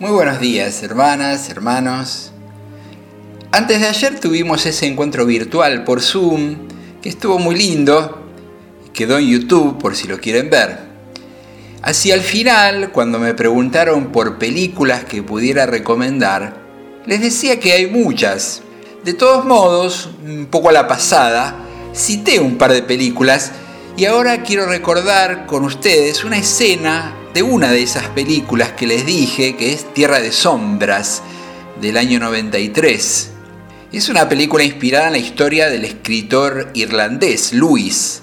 Muy buenos días, hermanas, hermanos. Antes de ayer tuvimos ese encuentro virtual por Zoom, que estuvo muy lindo, quedó en YouTube por si lo quieren ver. Hacia el final, cuando me preguntaron por películas que pudiera recomendar, les decía que hay muchas. De todos modos, un poco a la pasada, cité un par de películas y ahora quiero recordar con ustedes una escena de una de esas películas que les dije, que es Tierra de Sombras, del año 93. Es una película inspirada en la historia del escritor irlandés Lewis.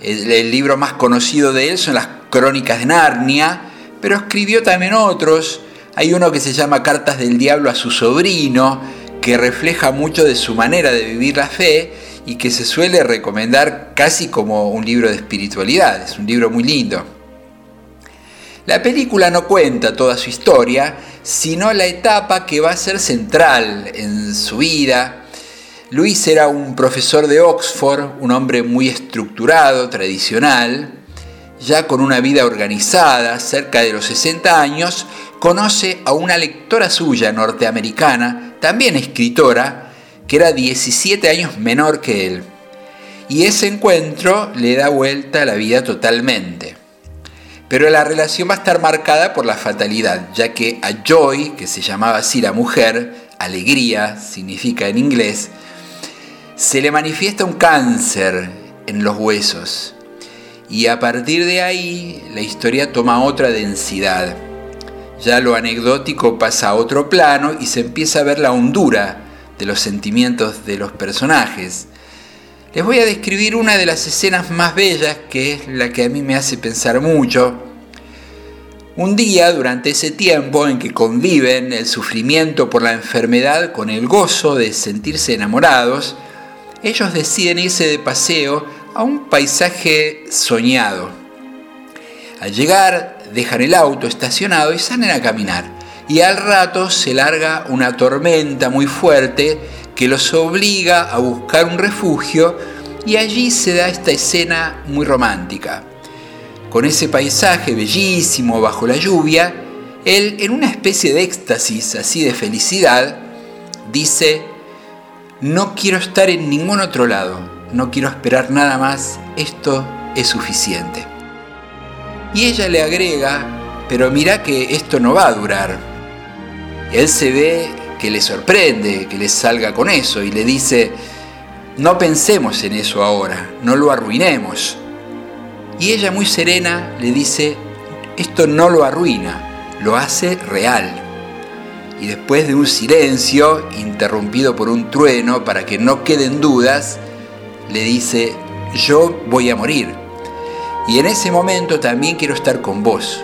El, libro más conocido de él son las Crónicas de Narnia, pero escribió también otros. Hay uno que se llama Cartas del Diablo a su sobrino, que refleja mucho de su manera de vivir la fe y que se suele recomendar casi como un libro de espiritualidad. Es un libro muy lindo. La película no cuenta toda su historia, sino la etapa que va a ser central en su vida. Luis era un profesor de Oxford, un hombre muy estructurado, tradicional, ya con una vida organizada, cerca de los 60 años, conoce a una lectora suya norteamericana, también escritora, que era 17 años menor que él. Y ese encuentro le da vuelta a la vida totalmente. Pero la relación va a estar marcada por la fatalidad, ya que a Joy, que se llamaba así la mujer, alegría significa en inglés, se le manifiesta un cáncer en los huesos. Y a partir de ahí la historia toma otra densidad. Ya lo anecdótico pasa a otro plano y se empieza a ver la hondura de los sentimientos de los personajes. Les voy a describir una de las escenas más bellas, que es la que a mí me hace pensar mucho. Un día, durante ese tiempo en que conviven el sufrimiento por la enfermedad con el gozo de sentirse enamorados, ellos deciden irse de paseo a un paisaje soñado. Al llegar, dejan el auto estacionado y salen a caminar. Y al rato se larga una tormenta muy fuerte que los obliga a buscar un refugio y allí se da esta escena muy romántica. Con ese paisaje bellísimo bajo la lluvia, él en una especie de éxtasis así de felicidad, dice, no quiero estar en ningún otro lado, no quiero esperar nada más, esto es suficiente. Y ella le agrega, pero mira que esto no va a durar. Él se ve que le sorprende que le salga con eso y le dice, no pensemos en eso ahora, no lo arruinemos. Y ella muy serena le dice, esto no lo arruina, lo hace real. Y después de un silencio, interrumpido por un trueno para que no queden dudas, le dice, yo voy a morir. Y en ese momento también quiero estar con vos.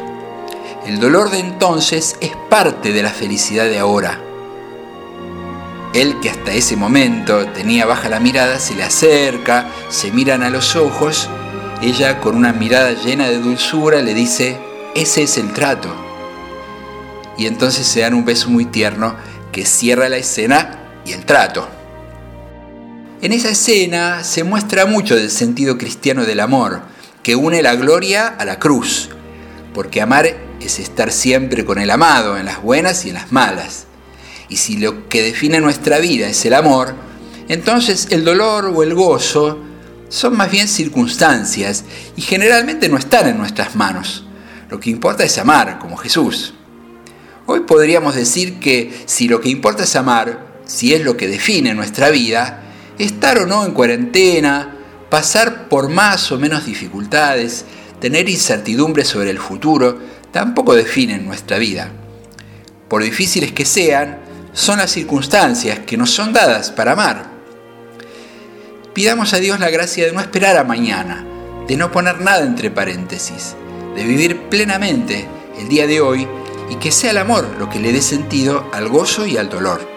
El dolor de entonces es parte de la felicidad de ahora. Él que hasta ese momento tenía baja la mirada, se le acerca, se miran a los ojos, ella con una mirada llena de dulzura le dice, ese es el trato. Y entonces se dan un beso muy tierno que cierra la escena y el trato. En esa escena se muestra mucho del sentido cristiano del amor, que une la gloria a la cruz, porque amar es estar siempre con el amado en las buenas y en las malas. Y si lo que define nuestra vida es el amor, entonces el dolor o el gozo son más bien circunstancias y generalmente no están en nuestras manos. Lo que importa es amar, como Jesús. Hoy podríamos decir que si lo que importa es amar, si es lo que define nuestra vida, estar o no en cuarentena, pasar por más o menos dificultades, tener incertidumbre sobre el futuro, tampoco definen nuestra vida. Por difíciles que sean, son las circunstancias que nos son dadas para amar. Pidamos a Dios la gracia de no esperar a mañana, de no poner nada entre paréntesis, de vivir plenamente el día de hoy y que sea el amor lo que le dé sentido al gozo y al dolor.